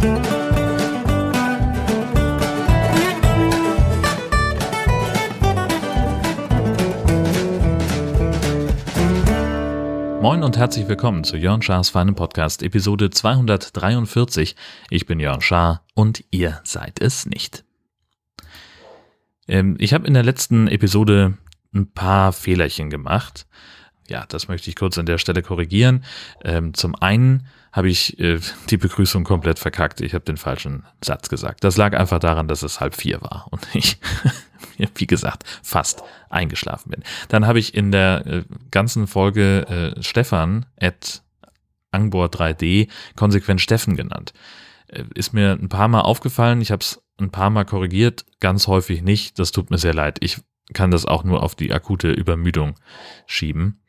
Moin und herzlich willkommen zu Jörn Schars feinem Podcast, Episode 243. Ich bin Jörn Schaar und ihr seid es nicht. Ähm, ich habe in der letzten Episode ein paar Fehlerchen gemacht. Ja, das möchte ich kurz an der Stelle korrigieren. Ähm, zum einen habe ich äh, die Begrüßung komplett verkackt. Ich habe den falschen Satz gesagt. Das lag einfach daran, dass es halb vier war und ich wie gesagt, fast eingeschlafen bin. Dann habe ich in der äh, ganzen Folge äh, Stefan at Angbor3D konsequent Steffen genannt. Äh, ist mir ein paar Mal aufgefallen, ich habe es ein paar Mal korrigiert, ganz häufig nicht. Das tut mir sehr leid. Ich kann das auch nur auf die akute Übermüdung schieben.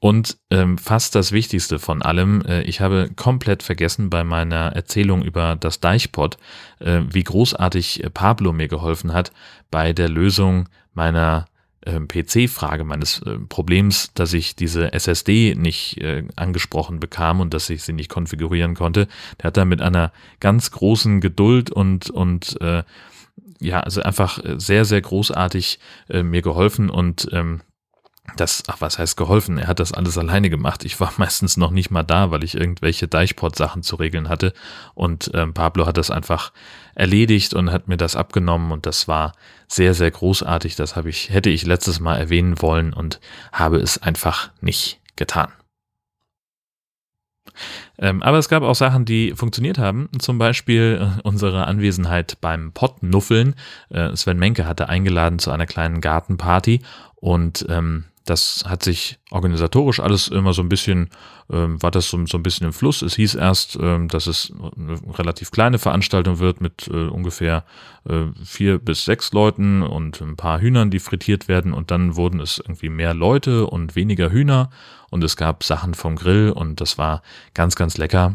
Und ähm, fast das Wichtigste von allem, äh, ich habe komplett vergessen bei meiner Erzählung über das Deichpot, äh, wie großartig äh, Pablo mir geholfen hat bei der Lösung meiner äh, PC-Frage, meines Problems, dass ich diese SSD nicht äh, angesprochen bekam und dass ich sie nicht konfigurieren konnte. Der hat da mit einer ganz großen Geduld und, und äh, ja, also einfach sehr, sehr großartig äh, mir geholfen und ähm, das, ach, was heißt geholfen? Er hat das alles alleine gemacht. Ich war meistens noch nicht mal da, weil ich irgendwelche Deichport-Sachen zu regeln hatte. Und ähm, Pablo hat das einfach erledigt und hat mir das abgenommen und das war sehr, sehr großartig. Das habe ich, hätte ich letztes Mal erwähnen wollen und habe es einfach nicht getan. Ähm, aber es gab auch Sachen, die funktioniert haben. Zum Beispiel äh, unsere Anwesenheit beim Pottnuffeln. Äh, Sven Menke hatte eingeladen zu einer kleinen Gartenparty und ähm, das hat sich organisatorisch alles immer so ein bisschen, ähm, war das so, so, ein bisschen im Fluss. Es hieß erst, ähm, dass es eine relativ kleine Veranstaltung wird mit äh, ungefähr äh, vier bis sechs Leuten und ein paar Hühnern, die frittiert werden. Und dann wurden es irgendwie mehr Leute und weniger Hühner. Und es gab Sachen vom Grill und das war ganz, ganz lecker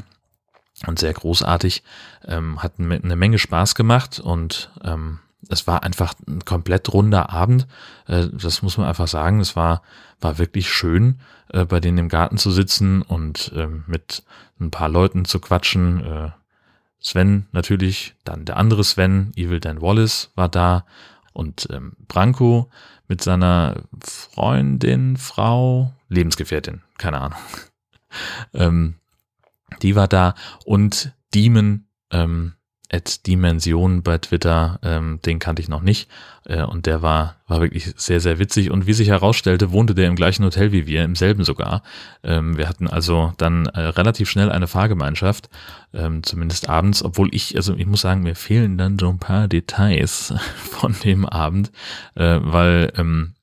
und sehr großartig. Ähm, hat eine Menge Spaß gemacht und ähm, es war einfach ein komplett runder Abend. Äh, das muss man einfach sagen. Es war, war wirklich schön, äh, bei denen im Garten zu sitzen und ähm, mit ein paar Leuten zu quatschen. Äh, Sven natürlich, dann der andere Sven, Evil Dan Wallace war da und ähm, Branko mit seiner Freundin, Frau, Lebensgefährtin, keine Ahnung. ähm, die war da und Demon, ähm, at Dimension bei Twitter, ähm, den kannte ich noch nicht. Äh, und der war, war wirklich sehr, sehr witzig. Und wie sich herausstellte, wohnte der im gleichen Hotel wie wir, im selben sogar. Ähm, wir hatten also dann äh, relativ schnell eine Fahrgemeinschaft, ähm, zumindest abends, obwohl ich, also ich muss sagen, mir fehlen dann so ein paar Details von dem Abend, äh, weil ähm,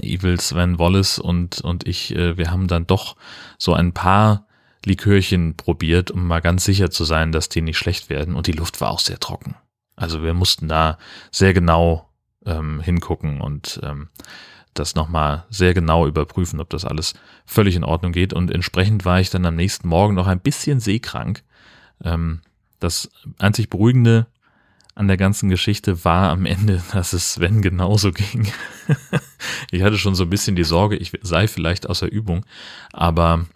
Evil Sven Wallace und, und ich, äh, wir haben dann doch so ein paar Likörchen probiert, um mal ganz sicher zu sein, dass die nicht schlecht werden. Und die Luft war auch sehr trocken. Also wir mussten da sehr genau ähm, hingucken und ähm, das nochmal sehr genau überprüfen, ob das alles völlig in Ordnung geht. Und entsprechend war ich dann am nächsten Morgen noch ein bisschen seekrank. Ähm, das einzig Beruhigende an der ganzen Geschichte war am Ende, dass es Sven genauso ging. ich hatte schon so ein bisschen die Sorge, ich sei vielleicht außer Übung, aber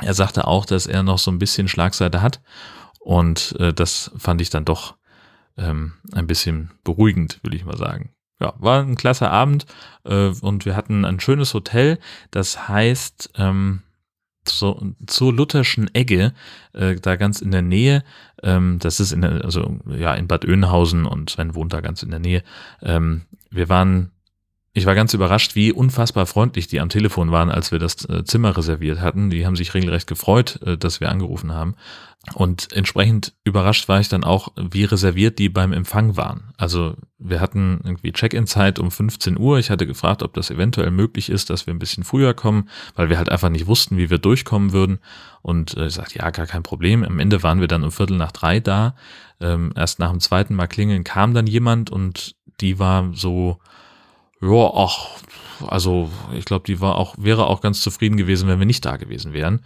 er sagte auch, dass er noch so ein bisschen Schlagseite hat und äh, das fand ich dann doch ähm, ein bisschen beruhigend, will ich mal sagen. Ja, war ein klasse Abend äh, und wir hatten ein schönes Hotel, das heißt ähm, so, zur Lutherschen Egge, äh, da ganz in der Nähe, ähm, das ist in also ja in Bad Oeynhausen und Sven wohnt da ganz in der Nähe. Ähm, wir waren ich war ganz überrascht, wie unfassbar freundlich die am Telefon waren, als wir das äh, Zimmer reserviert hatten. Die haben sich regelrecht gefreut, äh, dass wir angerufen haben. Und entsprechend überrascht war ich dann auch, wie reserviert die beim Empfang waren. Also wir hatten irgendwie Check-in-Zeit um 15 Uhr. Ich hatte gefragt, ob das eventuell möglich ist, dass wir ein bisschen früher kommen, weil wir halt einfach nicht wussten, wie wir durchkommen würden. Und äh, ich sagte, ja, gar kein Problem. Am Ende waren wir dann um Viertel nach drei da. Ähm, erst nach dem zweiten Mal klingeln kam dann jemand und die war so ja, ach, also ich glaube, die war auch, wäre auch ganz zufrieden gewesen, wenn wir nicht da gewesen wären.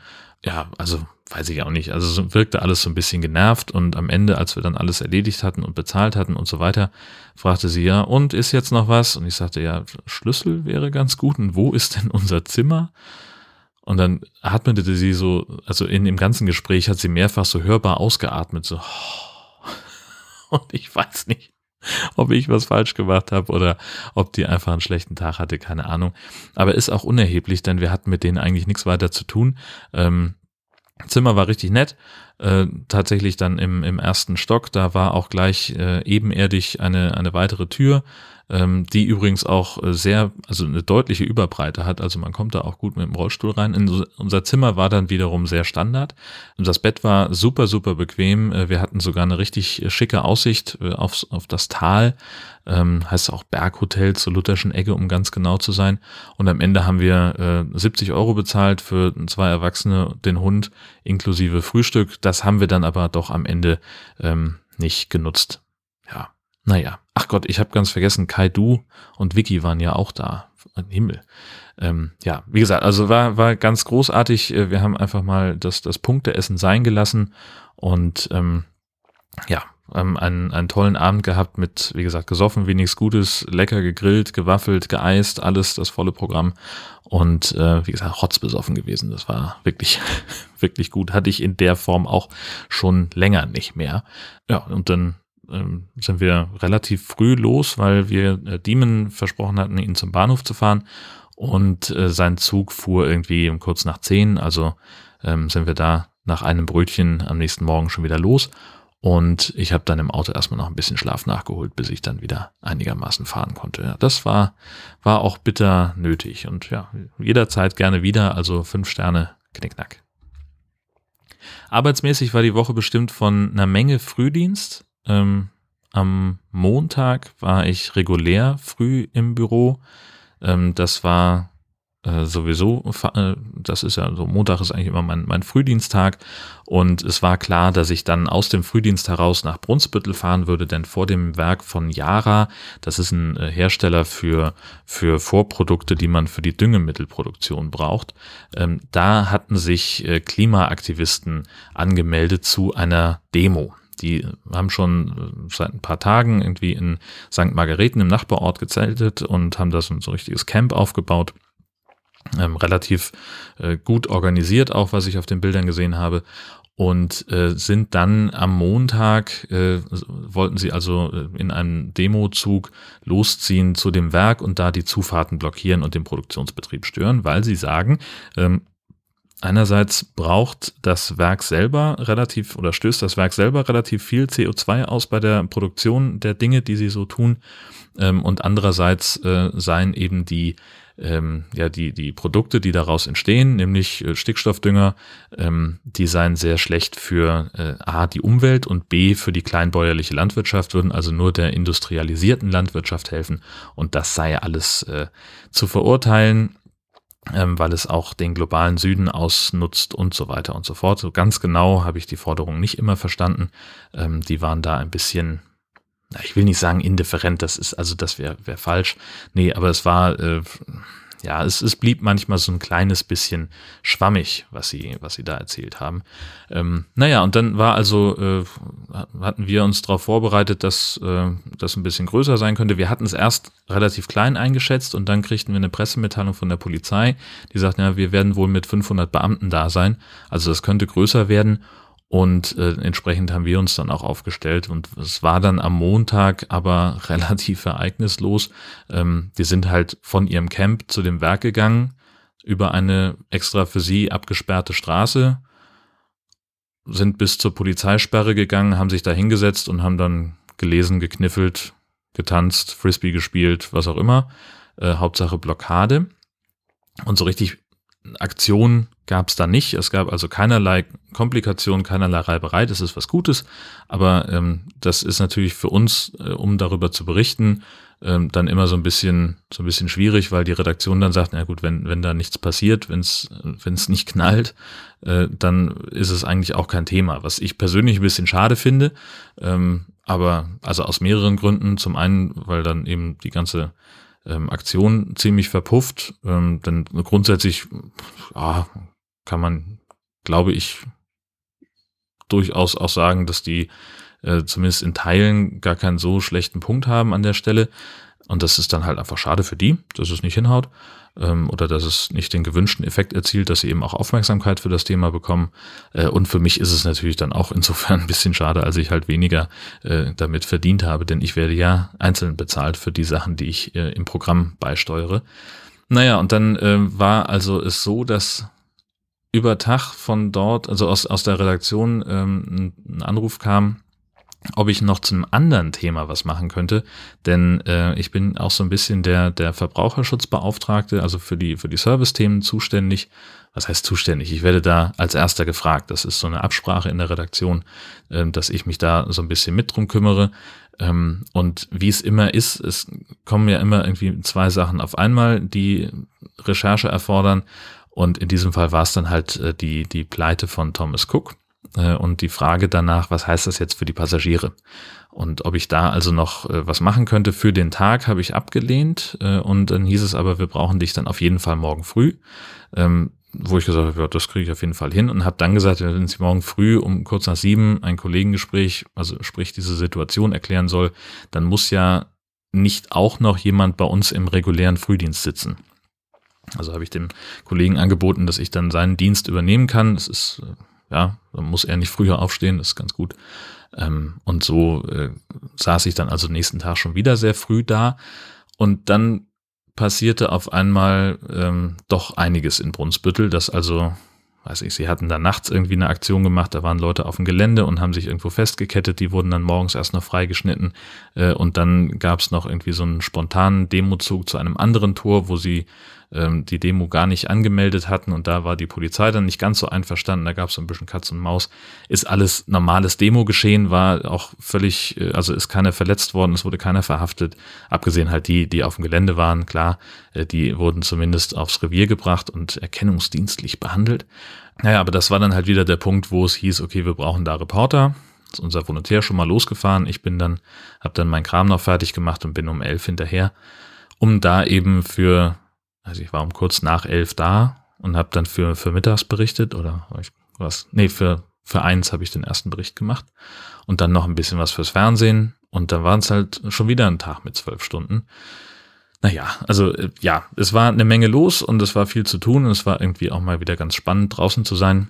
Ja, also weiß ich auch nicht. Also so wirkte alles so ein bisschen genervt und am Ende, als wir dann alles erledigt hatten und bezahlt hatten und so weiter, fragte sie ja, und ist jetzt noch was? Und ich sagte, ja, Schlüssel wäre ganz gut. Und wo ist denn unser Zimmer? Und dann atmete sie so, also in dem ganzen Gespräch hat sie mehrfach so hörbar ausgeatmet, so. Und ich weiß nicht, ob ich was falsch gemacht habe oder ob die einfach einen schlechten Tag hatte, keine Ahnung. Aber ist auch unerheblich, denn wir hatten mit denen eigentlich nichts weiter zu tun. Ähm, Zimmer war richtig nett. Äh, tatsächlich dann im, im ersten Stock, da war auch gleich äh, ebenerdig eine, eine weitere Tür ähm, die übrigens auch äh, sehr, also eine deutliche Überbreite hat. Also man kommt da auch gut mit dem Rollstuhl rein. In unser Zimmer war dann wiederum sehr Standard. Das Bett war super, super bequem. Äh, wir hatten sogar eine richtig schicke Aussicht äh, aufs, auf das Tal. Ähm, heißt auch Berghotel zur Lutherschen Ecke, um ganz genau zu sein. Und am Ende haben wir äh, 70 Euro bezahlt für zwei Erwachsene, den Hund inklusive Frühstück. Das haben wir dann aber doch am Ende ähm, nicht genutzt. Ja, naja, ach Gott, ich habe ganz vergessen, Kai Du und Vicky waren ja auch da. Himmel. Ähm, ja, wie gesagt, also war, war ganz großartig. Äh, wir haben einfach mal das, das Punkteessen sein gelassen und ähm, ja, ähm, einen, einen tollen Abend gehabt mit, wie gesagt, gesoffen, wenigstens Gutes, lecker gegrillt, gewaffelt, geeist, alles das volle Programm und äh, wie gesagt, rotzbesoffen gewesen. Das war wirklich, wirklich gut. Hatte ich in der Form auch schon länger nicht mehr. Ja, und dann ähm, sind wir relativ früh los, weil wir äh, Diemen versprochen hatten, ihn zum Bahnhof zu fahren. Und äh, sein Zug fuhr irgendwie um kurz nach zehn. Also ähm, sind wir da nach einem Brötchen am nächsten Morgen schon wieder los. Und ich habe dann im Auto erstmal noch ein bisschen Schlaf nachgeholt, bis ich dann wieder einigermaßen fahren konnte. Ja, das war, war auch bitter nötig. Und ja, jederzeit gerne wieder. Also fünf Sterne, knickknack. Arbeitsmäßig war die Woche bestimmt von einer Menge Frühdienst. Ähm, am Montag war ich regulär früh im Büro. Ähm, das war äh, sowieso, äh, das ist ja so, Montag ist eigentlich immer mein, mein Frühdiensttag und es war klar, dass ich dann aus dem Frühdienst heraus nach Brunsbüttel fahren würde, denn vor dem Werk von Yara, das ist ein äh, Hersteller für, für Vorprodukte, die man für die Düngemittelproduktion braucht, ähm, da hatten sich Klimaaktivisten angemeldet zu einer Demo. Die haben schon äh, seit ein paar Tagen irgendwie in St. Margareten im Nachbarort gezeltet und haben da so ein so richtiges Camp aufgebaut. Ähm, relativ äh, gut organisiert, auch was ich auf den Bildern gesehen habe. Und äh, sind dann am Montag, äh, wollten sie also äh, in einem Demozug losziehen zu dem Werk und da die Zufahrten blockieren und den Produktionsbetrieb stören, weil sie sagen, ähm, Einerseits braucht das Werk selber relativ oder stößt das Werk selber relativ viel CO2 aus bei der Produktion der Dinge, die sie so tun. Ähm, und andererseits äh, seien eben die ähm, ja, die, die Produkte, die daraus entstehen, nämlich äh, Stickstoffdünger, ähm, die seien sehr schlecht für äh, A, die Umwelt und B, für die kleinbäuerliche Landwirtschaft, würden also nur der industrialisierten Landwirtschaft helfen. Und das sei alles äh, zu verurteilen ähm, weil es auch den globalen Süden ausnutzt und so weiter und so fort. So ganz genau habe ich die Forderung nicht immer verstanden. Ähm, die waren da ein bisschen, ich will nicht sagen indifferent, das ist, also das wäre wär falsch. Nee, aber es war, äh, ja, es, es blieb manchmal so ein kleines bisschen schwammig, was sie, was sie da erzählt haben. Ähm, naja, und dann war also, äh, hatten wir uns darauf vorbereitet, dass äh, das ein bisschen größer sein könnte. Wir hatten es erst relativ klein eingeschätzt und dann kriegten wir eine Pressemitteilung von der Polizei, die sagt, ja, wir werden wohl mit 500 Beamten da sein. Also das könnte größer werden. Und äh, entsprechend haben wir uns dann auch aufgestellt. Und es war dann am Montag aber relativ ereignislos. Ähm, die sind halt von ihrem Camp zu dem Werk gegangen, über eine extra für sie abgesperrte Straße, sind bis zur Polizeisperre gegangen, haben sich da hingesetzt und haben dann gelesen, gekniffelt, getanzt, Frisbee gespielt, was auch immer. Äh, Hauptsache Blockade. Und so richtig Aktion gab es da nicht. Es gab also keinerlei Komplikation, keinerlei Reiberei. Das ist was Gutes. Aber ähm, das ist natürlich für uns, äh, um darüber zu berichten, ähm, dann immer so ein bisschen so ein bisschen schwierig, weil die Redaktion dann sagt, na gut, wenn wenn da nichts passiert, wenn es wenn es nicht knallt, äh, dann ist es eigentlich auch kein Thema. Was ich persönlich ein bisschen schade finde, ähm, aber also aus mehreren Gründen. Zum einen, weil dann eben die ganze ähm, Aktion ziemlich verpufft. Ähm, denn grundsätzlich ja, kann man, glaube ich, durchaus auch sagen, dass die äh, zumindest in Teilen gar keinen so schlechten Punkt haben an der Stelle. Und das ist dann halt einfach schade für die, dass es nicht hinhaut ähm, oder dass es nicht den gewünschten Effekt erzielt, dass sie eben auch Aufmerksamkeit für das Thema bekommen. Äh, und für mich ist es natürlich dann auch insofern ein bisschen schade, als ich halt weniger äh, damit verdient habe, denn ich werde ja einzeln bezahlt für die Sachen, die ich äh, im Programm beisteuere. Naja, und dann äh, war also es so, dass über Tag von dort, also aus, aus der Redaktion, ähm, ein Anruf kam, ob ich noch zu einem anderen Thema was machen könnte, denn äh, ich bin auch so ein bisschen der der Verbraucherschutzbeauftragte, also für die für die Service-Themen zuständig. Was heißt zuständig? Ich werde da als erster gefragt. Das ist so eine Absprache in der Redaktion, äh, dass ich mich da so ein bisschen mit drum kümmere. Ähm, und wie es immer ist, es kommen ja immer irgendwie zwei Sachen auf einmal, die Recherche erfordern. Und in diesem Fall war es dann halt äh, die die Pleite von Thomas Cook und die Frage danach, was heißt das jetzt für die Passagiere? Und ob ich da also noch äh, was machen könnte für den Tag, habe ich abgelehnt. Äh, und dann hieß es aber, wir brauchen dich dann auf jeden Fall morgen früh. Ähm, wo ich gesagt habe, ja, das kriege ich auf jeden Fall hin und habe dann gesagt, wenn Sie morgen früh um kurz nach sieben ein Kollegengespräch, also sprich diese Situation erklären soll, dann muss ja nicht auch noch jemand bei uns im regulären Frühdienst sitzen. Also habe ich dem Kollegen angeboten, dass ich dann seinen Dienst übernehmen kann. Das ist ja, dann muss er nicht früher aufstehen, das ist ganz gut. Ähm, und so äh, saß ich dann also nächsten Tag schon wieder sehr früh da. Und dann passierte auf einmal ähm, doch einiges in Brunsbüttel, dass also, weiß ich, sie hatten da nachts irgendwie eine Aktion gemacht, da waren Leute auf dem Gelände und haben sich irgendwo festgekettet, die wurden dann morgens erst noch freigeschnitten äh, und dann gab es noch irgendwie so einen spontanen Demozug zu einem anderen Tor, wo sie ähm, die Demo gar nicht angemeldet hatten und da war die Polizei dann nicht ganz so einverstanden, da gab es so ein bisschen Katz und Maus. Ist alles normales Demo geschehen, war auch völlig, äh, also ist keiner verletzt worden, es wurde keiner verhaftet, abgesehen halt die, die auf dem Gelände waren, klar, äh, die wurden zumindest aufs Revier gebracht und erkennungsdienstlich behandelt. Naja, aber das war dann halt wieder der Punkt, wo es hieß, okay, wir brauchen da Reporter, ist unser Volontär schon mal losgefahren. Ich bin dann, habe dann mein Kram noch fertig gemacht und bin um elf hinterher, um da eben für also ich war um kurz nach elf da und habe dann für, für mittags berichtet oder was, nee, für, für eins habe ich den ersten Bericht gemacht und dann noch ein bisschen was fürs Fernsehen und dann waren es halt schon wieder ein Tag mit zwölf Stunden. Naja, also äh, ja, es war eine Menge los und es war viel zu tun und es war irgendwie auch mal wieder ganz spannend draußen zu sein,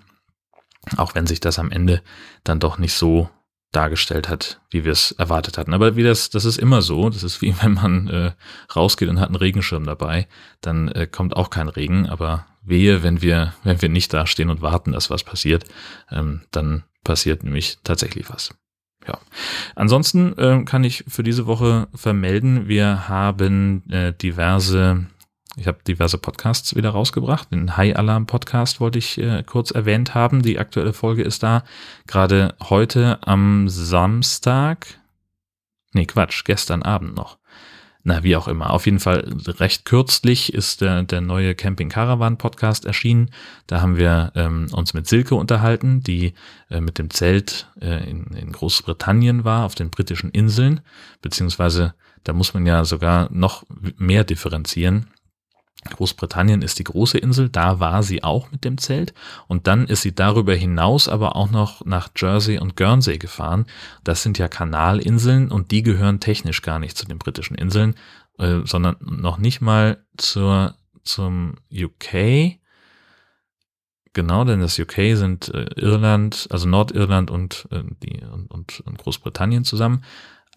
auch wenn sich das am Ende dann doch nicht so dargestellt hat, wie wir es erwartet hatten. Aber wie das, das ist immer so. Das ist wie wenn man äh, rausgeht und hat einen Regenschirm dabei, dann äh, kommt auch kein Regen. Aber wehe, wenn wir, wenn wir nicht da stehen und warten, dass was passiert, ähm, dann passiert nämlich tatsächlich was. Ja. Ansonsten äh, kann ich für diese Woche vermelden, wir haben äh, diverse ich habe diverse Podcasts wieder rausgebracht. Den High Alarm Podcast wollte ich äh, kurz erwähnt haben. Die aktuelle Folge ist da. Gerade heute am Samstag. Nee, Quatsch, gestern Abend noch. Na, wie auch immer. Auf jeden Fall recht kürzlich ist der, der neue Camping Caravan Podcast erschienen. Da haben wir ähm, uns mit Silke unterhalten, die äh, mit dem Zelt äh, in, in Großbritannien war, auf den britischen Inseln. Beziehungsweise da muss man ja sogar noch mehr differenzieren Großbritannien ist die große Insel, da war sie auch mit dem Zelt und dann ist sie darüber hinaus aber auch noch nach Jersey und Guernsey gefahren. Das sind ja Kanalinseln und die gehören technisch gar nicht zu den britischen Inseln, äh, sondern noch nicht mal zur, zum UK. Genau, denn das UK sind äh, Irland, also Nordirland und, äh, die, und, und, und Großbritannien zusammen.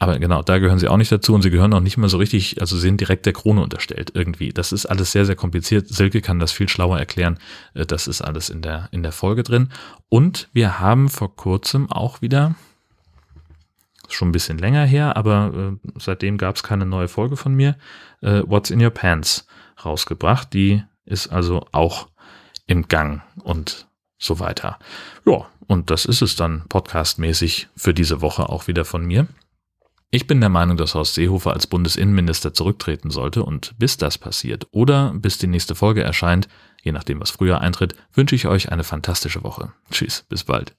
Aber genau, da gehören sie auch nicht dazu und sie gehören auch nicht mehr so richtig, also sind direkt der Krone unterstellt irgendwie. Das ist alles sehr, sehr kompliziert. Silke kann das viel schlauer erklären. Äh, das ist alles in der, in der Folge drin. Und wir haben vor kurzem auch wieder, schon ein bisschen länger her, aber äh, seitdem gab es keine neue Folge von mir, äh, What's in Your Pants rausgebracht. Die ist also auch im Gang und so weiter. Ja, und das ist es dann podcastmäßig für diese Woche auch wieder von mir. Ich bin der Meinung, dass Horst Seehofer als Bundesinnenminister zurücktreten sollte und bis das passiert oder bis die nächste Folge erscheint, je nachdem was früher eintritt, wünsche ich euch eine fantastische Woche. Tschüss, bis bald.